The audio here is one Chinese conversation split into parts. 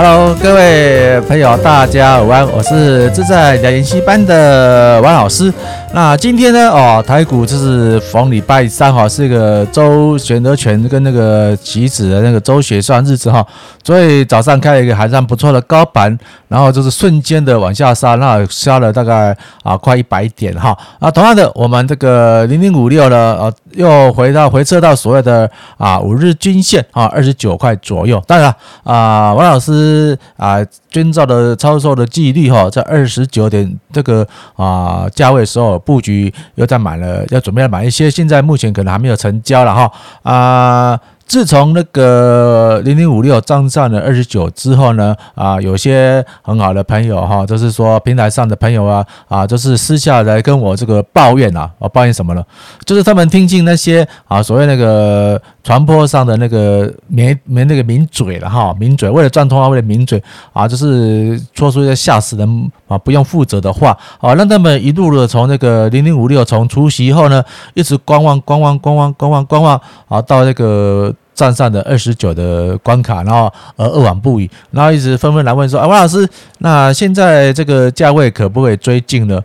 Hello，各位朋友，大家午安，我是自在聊研习班的王老师。那今天呢，哦，台股就是逢礼拜三哈，是一个周选择权跟那个棋子的那个周结算日子哈，所以早上开了一个还算不错的高盘，然后就是瞬间的往下杀，那杀了大概啊快一百点哈。啊，同样的，我们这个零零五六呢，呃，又回到回撤到所谓的啊五日均线啊二十九块左右。当然，啊，王老师。啊，遵照的操作的纪律哈，在二十九点这个啊价位时候布局，又在买了，要准备要买一些，现在目前可能还没有成交了哈啊。自从那个零零五六涨上了二十九之后呢，啊，有些很好的朋友哈，就是说平台上的朋友啊，啊，就是私下来跟我这个抱怨啊，我抱怨什么呢？就是他们听进那些啊，所谓那个传播上的那个没没那个名嘴了哈，名嘴为了赚通话，为了名嘴啊，就是说出一些吓死人啊，不用负责的话啊，让他们一路的从那个零零五六从除夕以后呢，一直观望观望观望观望观望啊，到那个。站上的二十九的关卡，然后呃扼腕不已，然后一直纷纷来问说：“啊，王老师，那现在这个价位可不可以追进呢？”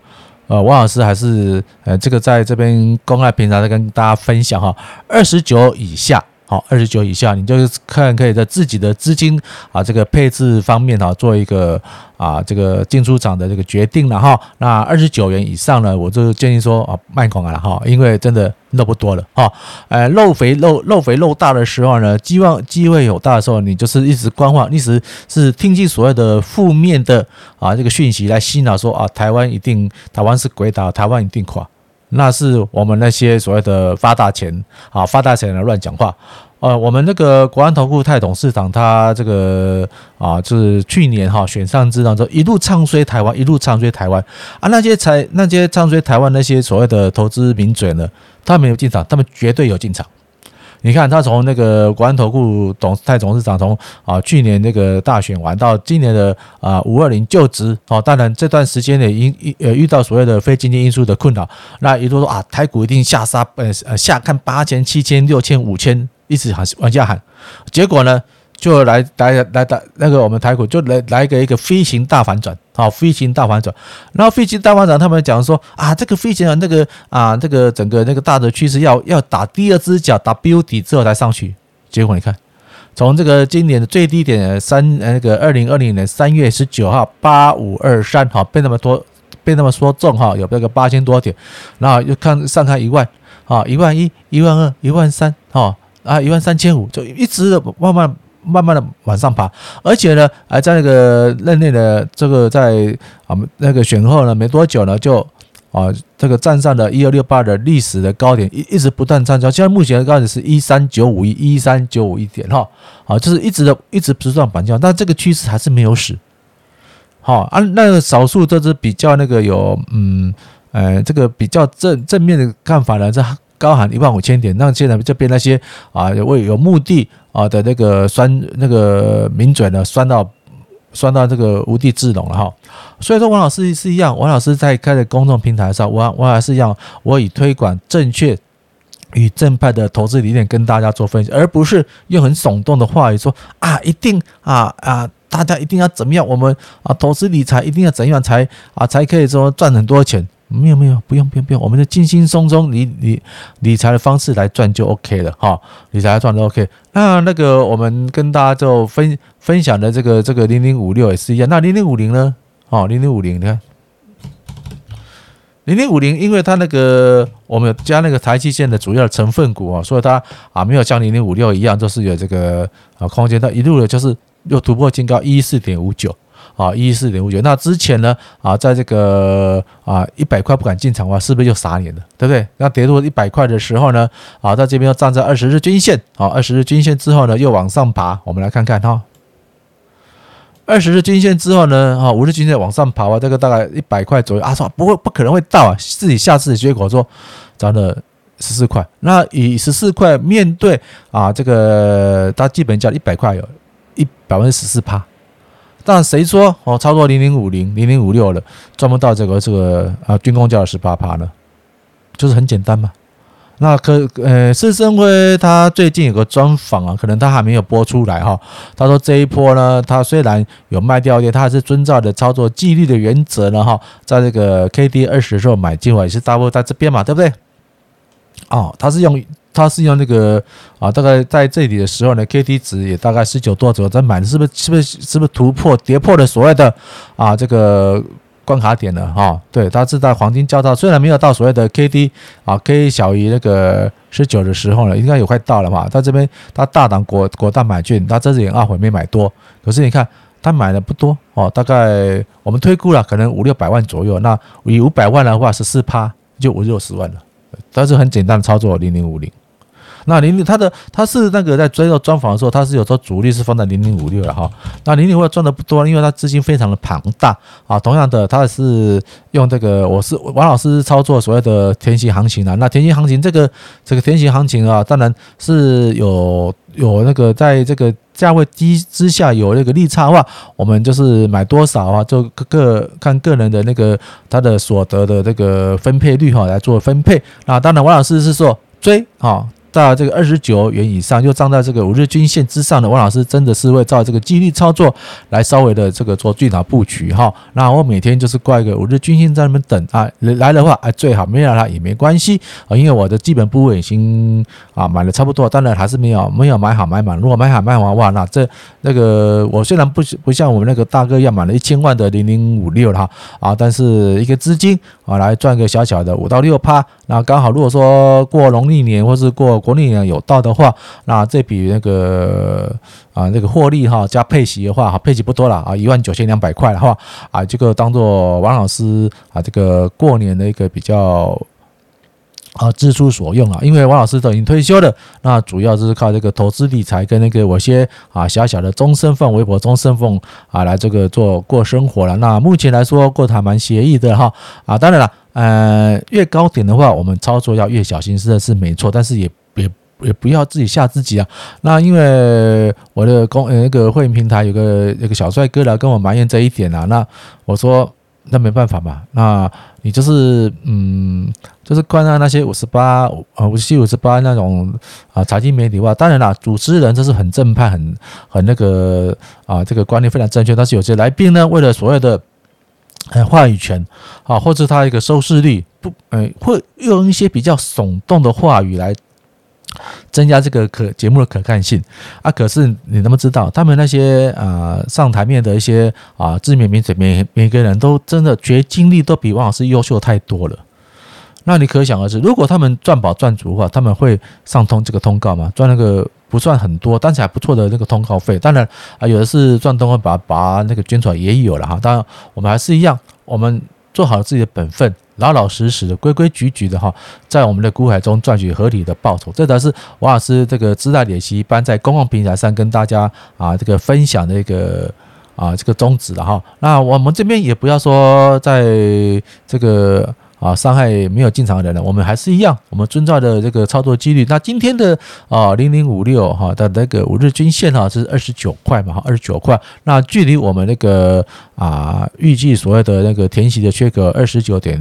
呃，王老师还是呃这个在这边公开平台再跟大家分享哈，二十九以下。好，二十九以下，你就是看可以在自己的资金啊这个配置方面哈，做一个啊这个进出场的这个决定了哈。那二十九元以上呢，我就建议说啊卖空了哈，因为真的肉不多了哈。呃，肉肥肉肉肥肉大的时候呢，机望机会有大的时候，你就是一直观望，一直是听进所谓的负面的啊这个讯息来洗脑说啊台湾一定台湾是鬼岛，台湾一定垮。那是我们那些所谓的发大钱啊，发大钱的乱讲话。呃，我们那个国安投顾泰董事长，他这个啊，就是去年哈选上之后，一路唱衰台湾，一路唱衰台湾啊。那些才那些唱衰台湾那些所谓的投资名嘴呢，他没有进场，他们绝对有进场。你看他从那个国安投顾董蔡董事长从啊去年那个大选完到今年的啊五二零就职哦，当然这段时间呢因呃遇到所谓的非经济因素的困扰，那一路说啊台股一定下杀呃呃下看八千七千六千五千一直喊往下喊，结果呢？就来来来打那个我们台股就来来个一个飞行大反转，好，飞行大反转，然后飞行大反转，他们讲说啊，这个飞行啊那个啊这个整个那个大的趋势要要打第二只脚打 W 底之后才上去，结果你看，从这个今年的最低点三那个二零二零年三月十九号八五二三，好，被那么多被那么说中哈，有那个八千多点，然后又看上看一万，啊一万一一万二一万三，哈啊一万三千五，就一直慢慢。慢慢的往上爬，而且呢，还在那个任内的这个在啊那个选后呢没多久呢，就啊这个站上了一二六八的历史的高点，一一直不断站上，现在目前的高点是一三九五一一三九五一点哈，啊就是一直的一直不断板桥，但这个趋势还是没有死，好啊那少数这是比较那个有嗯呃这个比较正正面的看法呢，这。高喊一万五千点，那现在这边那些啊有有目的啊的那个酸那个名嘴呢，酸到酸到这个无地自容了哈。所以说，王老师是一样，王老师在开的公众平台上，我我还是一样，我以推广正确与正派的投资理念跟大家做分析，而不是用很耸动的话语说啊，一定啊啊，大家一定要怎么样，我们啊投资理财一定要怎样才啊才可以说赚很多钱。没有没有，不用不用不用，我们的轻轻松松理理理财的方式来赚就 OK 了哈，理财赚都 OK。那那个我们跟大家就分分享的这个这个零零五六也是一样。那零零五零呢？哦，零零五零，你看零零五零，因为它那个我们加那个台积电的主要成分股啊，所以它啊没有像零零五六一样，就是有这个啊空间，它一路的就是又突破新高一四点五九。啊，一四点五九。那之前呢？啊，在这个啊一百块不敢进场的话，是不是就傻眼了？对不对？那跌入一百块的时候呢？啊，在这边又站在二十日均线。啊，二十日均线之后呢，又往上爬。我们来看看哈，二十日均线之后呢？啊，五日均线往上爬啊，这个大概一百块左右啊，说不会，不可能会到啊。自己下次的结果说涨了十四块。那以十四块面对啊，这个它基本价一百块有一百分之十四趴。但谁说哦，操作零零五零、零零五六了，赚不到这个这个啊军工价的十八趴呢？就是很简单嘛，那可呃，施升辉他最近有个专访啊，可能他还没有播出来哈。他说这一波呢，他虽然有卖掉一点，他还是遵照的操作纪律的原则呢哈，在这个 K D 二十的时候买进，也是大部分在这边嘛，对不对？哦，他是用他是用那个啊，大概在这里的时候呢，K D 值也大概十九多左右在买的，是不是？是不是？是不是突破跌破了所谓的啊这个？关卡点了哈，对，它是在黄金交叉，虽然没有到所谓的 K D 啊，K 小于那个十九的时候呢，应该有快到了嘛。他这边他大胆果果断买进，他这次也懊悔没买多。可是你看他买的不多哦，大概我们推估了可能五六百万左右。那以五百万的话，十四趴就五六十万了。但是很简单的操作，零零五零。那零零，他的他是那个在追到专访的时候，他是有时候主力是放在零零五六的哈。那零零五六赚的不多，因为他资金非常的庞大啊。同样的，他也是用这个，我是王老师操作所谓的填息行情啊。那填息行情这个这个填息行情啊，当然是有有那个在这个价位低之下有那个利差的话，我们就是买多少啊，就个看个人的那个他的所得的这个分配率哈来做分配。那当然，王老师是说追啊。到这个二十九元以上，又站在这个五日均线之上的王老师，真的是会照这个纪律操作来稍微的这个做最大布局哈。那我每天就是挂一个五日均线在那边等啊，来的话啊最好，没来它也没关系啊，因为我的基本部位已经啊买的差不多，当然还是没有没有买好买满。如果买好买完哇，那这那个我虽然不不像我们那个大哥要买了一千万的零零五六哈啊，但是一个资金啊来赚个小小的五到六趴，那刚好如果说过农历年或是过国历年有到的话，那这笔那个啊那个获利哈加配息的话，哈配息不多了啊，一万九千两百块的话啊，这个当做王老师啊这个过年的一个比较啊支出所用啊，因为王老师都已经退休了，那主要就是靠这个投资理财跟那个我些啊小小的终身俸、微薄终身俸啊来这个做过生活了。那目前来说过得还蛮惬意的哈啊，当然了，呃越高点的话，我们操作要越小心，是是没错，但是也。也也不要自己吓自己啊！那因为我的公呃那个会员平台有个那个小帅哥来跟我埋怨这一点啊，那我说那没办法嘛，那你就是嗯，就是观看那些五十八啊五十七五十八那种啊财经媒体的话，当然啦，主持人这是很正派很很那个啊这个观念非常正确，但是有些来宾呢，为了所谓的话语权啊，或者他一个收视率不呃会用一些比较耸动的话语来。增加这个可节目的可看性啊！可是你能不知道，他们那些啊、上台面的一些啊知名名嘴，每每个人都真的学经历都比王老师优秀太多了。那你可想而知，如果他们赚饱赚足的话，他们会上通这个通告吗？赚那个不算很多，但是还不错的那个通告费。当然啊，有的是赚通告把把那个捐出来也有了哈。当然，我们还是一样，我们做好自己的本分。老老实实的、规规矩矩的哈，在我们的股海中赚取合理的报酬，这才是王老师这个自带练习班在公共平台上跟大家啊这个分享的一个啊这个宗旨的哈。那我们这边也不要说在这个。啊，伤害没有进场的人了，我们还是一样，我们遵照的这个操作纪律。那今天的啊零零五六哈的那个五日均线哈是二十九块嘛，哈二十九块。那距离我们那个啊预计所谓的那个填息的缺口二十九点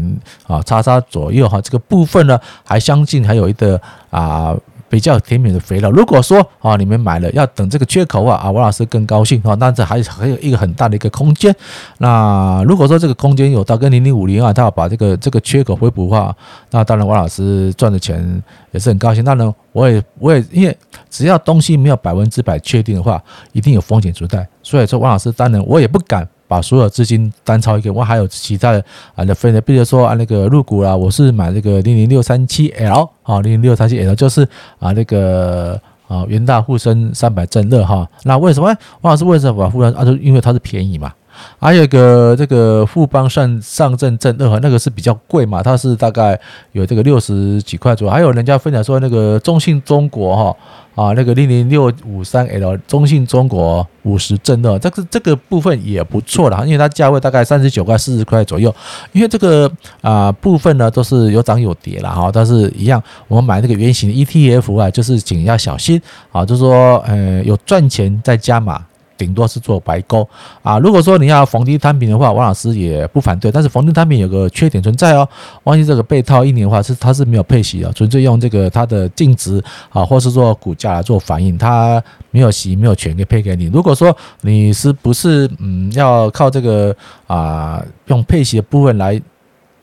啊叉叉左右哈，这个部分呢还相近，还有一个啊。比较甜美的肥料。如果说啊，你们买了要等这个缺口啊，啊，王老师更高兴啊。那这还还有一个很大的一个空间。那如果说这个空间有到跟零零五零啊，他要把这个这个缺口回补的话，那当然王老师赚的钱也是很高兴。当然我也我也因为只要东西没有百分之百确定的话，一定有风险存在。所以说王老师当然我也不敢。把所有资金单抄一个，我还有其他的啊的分的，比如说啊那个入股啦，我是买那个零零六三七 L 啊，零零六三七 L 就是啊那个啊元大沪深三百正热哈，那为什么？王老师为什么把沪深啊？就因为它是便宜嘛。还有一个这个富邦上上证正热那个是比较贵嘛，它是大概有这个六十几块左右。还有人家分享说那个中信中国哈。啊，那个零零六五三 L 中信中国五十正二，这个这个部分也不错的，因为它价位大概三十九块四十块左右。因为这个啊部分呢都是有涨有跌了哈，但是一样，我们买那个圆形 ETF 啊，就是请要小心啊，就是说呃有赚钱再加码。顶多是做白钩啊。如果说你要逢低摊平的话，王老师也不反对。但是逢低摊平有个缺点存在哦，万一这个被套一年的话，是它是没有配息的，纯粹用这个它的净值啊，或是说股价来做反应，它没有息，没有权可以配给你。如果说你是不是嗯要靠这个啊用配息的部分来。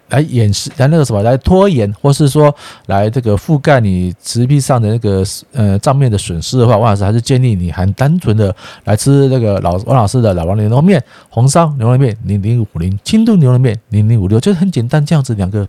来掩饰，来那个什么，来拖延，或是说来这个覆盖你实际上的那个呃账面的损失的话，王老师还是建议你很单纯的来吃那个老王老师的老王牛肉面、红烧牛肉面零零五零、清炖牛肉面零零五六，就是很简单这样子两个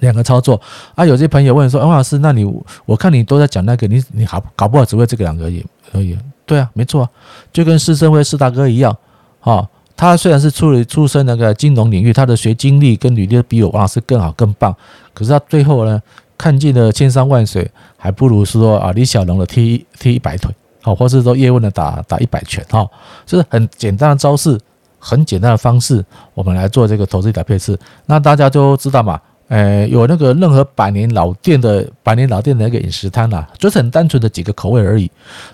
两个操作啊。有些朋友问说，王老师，那你我看你都在讲那个，你你好搞不好只会这个两个而已而已。对啊，没错啊，就跟施升辉施大哥一样，啊。他虽然是出了出身那个金融领域，他的学经历跟履历比我王老师更好更棒，可是他最后呢，看尽了千山万水，还不如说啊李小龙的踢踢一百腿，好，或是说叶问的打打一百拳，哈，就是很简单的招式，很简单的方式，我们来做这个投资理财配置，那大家都知道嘛。呃，有那个任何百年老店的百年老店的那个饮食摊呐，就是很单纯的几个口味而已。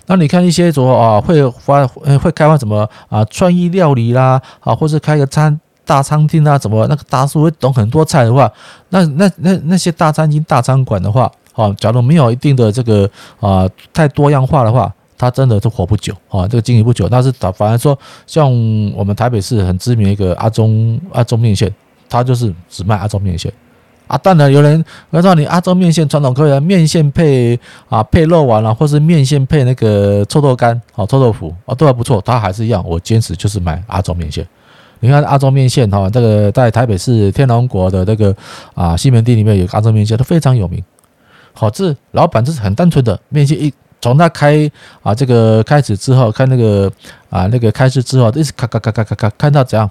那你看一些说啊，会发会开发什么啊创意料理啦啊，或者开个餐大餐厅啊，怎么那个大叔会懂很多菜的话，那那那那些大餐厅大餐馆的话，啊，假如没有一定的这个啊太多样化的话，它真的都活不久啊，这个经营不久。但是反而说，像我们台北市很知名一个阿中阿中面线，它就是只卖阿中面线。啊，当然有人我说你阿中面线传统口味，面线配啊配肉丸了，或是面线配那个臭豆干，好臭豆腐啊都还不错，它还是一样，我坚持就是买阿中面线。你看阿中面线哈，这个在台北市天龙国的那个啊西门町里面有阿中面线都非常有名。好，这老板这是很单纯的面线，一从他开啊这个开始之后，看那个啊那个开始之后，一直咔咔咔咔咔咔看到怎样，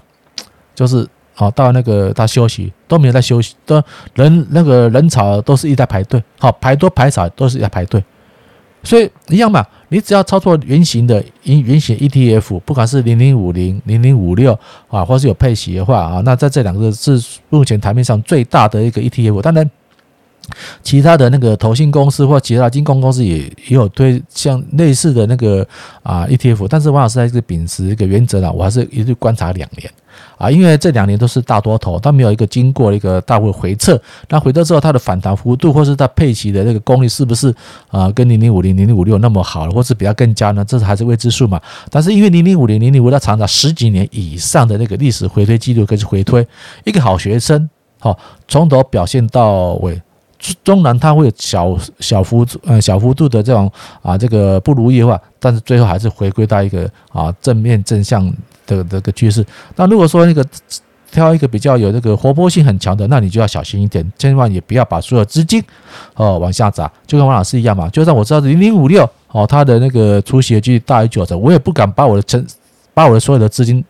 就是。好，到那个他休息都没有在休息，都人那个人潮都是一在排队，好排多排少都是在排队，所以一样嘛，你只要操作圆形的圆圆形 ETF，不管是零零五零、零零五六啊，或是有配息的话啊，那在这两个是目前台面上最大的一个 ETF，当然。其他的那个投信公司或其他金控公司也也有推像类似的那个啊 ETF，但是王老师还是秉持一个原则呢，我还是一直观察两年啊，因为这两年都是大多头，它没有一个经过一个大幅回撤，那回撤之后它的反弹幅度或是它配齐的那个功率是不是啊跟零零五零零零五六那么好了，或是比较更加呢？这是还是未知数嘛。但是因为零零五零零零五六它长达十几年以上的那个历史回推记录，可以回推一个好学生，好从头表现到尾。中南它会有小小幅度呃小幅度的这种啊这个不如意的话，但是最后还是回归到一个啊正面正向的这个趋势。那如果说那个挑一个比较有这个活泼性很强的，那你就要小心一点，千万也不要把所有资金哦往下砸，就跟王老师一样嘛。就算我知道零零五六哦，它的那个出血率大于九成，我也不敢把我的成把我的所有的资金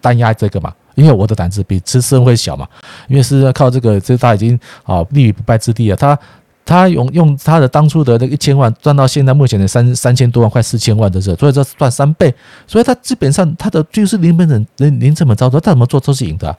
单押这个嘛。因为我的胆子比施升辉小嘛，因为是要靠这个，这他已经啊立于不败之地了。他他用用他的当初的那个一千万赚到现在目前的三三千多万，快四千万的时候，所以这赚三倍。所以他基本上他的就是零本整零零成本操作，他怎么做都是赢的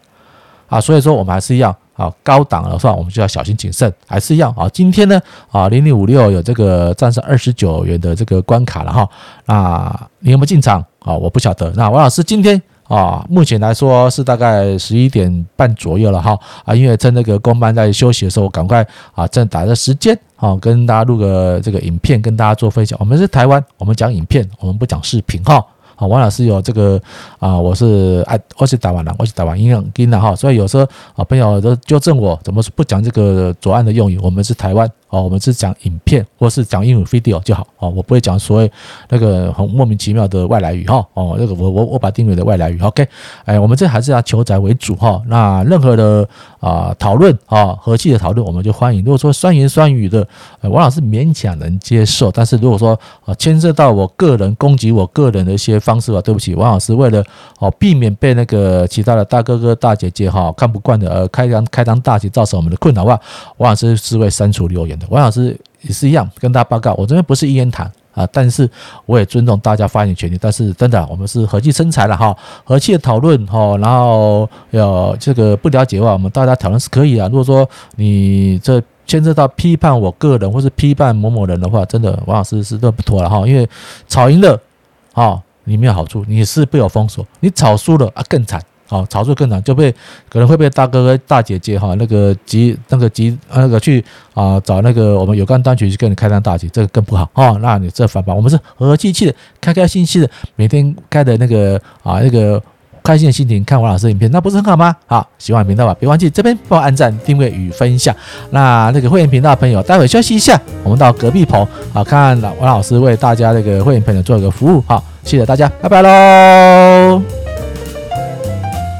啊。所以说我们还是一样啊，高档的话我们就要小心谨慎，还是一样啊。今天呢啊零零五六有这个战胜二十九元的这个关卡了哈。那你有没有进场啊？我不晓得。那王老师今天。啊，目前来说是大概十一点半左右了哈啊，因为趁那个工班在休息的时候，赶快啊，正打着时间啊，跟大家录个这个影片，跟大家做分享。我们是台湾，我们讲影片，我们不讲视频哈。啊，王老师有这个啊，我是爱，我是台湾人，我是台湾音音了哈，所以有时候啊，朋友都纠正我，怎么不讲这个左岸的用语？我们是台湾。哦，我们是讲影片，或是讲英语 video 就好哦，我不会讲所谓那个很莫名其妙的外来语哈哦，那个我我我把定位的外来语 OK，哎，我们这还是要求宅为主哈。那任何的啊讨论啊和气的讨论，我们就欢迎。如果说酸言酸语的，王老师勉强能接受，但是如果说啊牵涉到我个人攻击我个人的一些方式啊，对不起，王老师为了哦避免被那个其他的大哥哥大姐姐哈看不惯的而开张开张大旗造成我们的困扰的话，王老师是会删除留言王老师也是一样，跟大家报告，我这边不是一言堂啊，但是我也尊重大家发言权利。但是真的，我们是和气生财了哈，和气的讨论哈，然后有这个不了解的话，我们大家讨论是可以啊。如果说你这牵涉到批判我个人或是批判某某人的话，真的王老师是认不妥了哈，因为吵赢了啊，你没有好处，你是被我封锁，你炒输了啊更惨。好，炒作更难，就被可能会被大哥哥大姐姐哈那个急那个急那个去啊找那个我们有关当局去跟你开张大姐，这个更不好哦。那你这反吧，我们是和和气气的，开开心心的，每天开的那个啊那个开心的心情看王老师影片，那不是很好吗？好，喜欢频道吧，别忘记这边帮我按赞、订阅与分享。那那个会员频道的朋友，待会休息一下，我们到隔壁棚啊，看王老师为大家那个会员朋友做一个服务。好，谢谢大家，拜拜喽。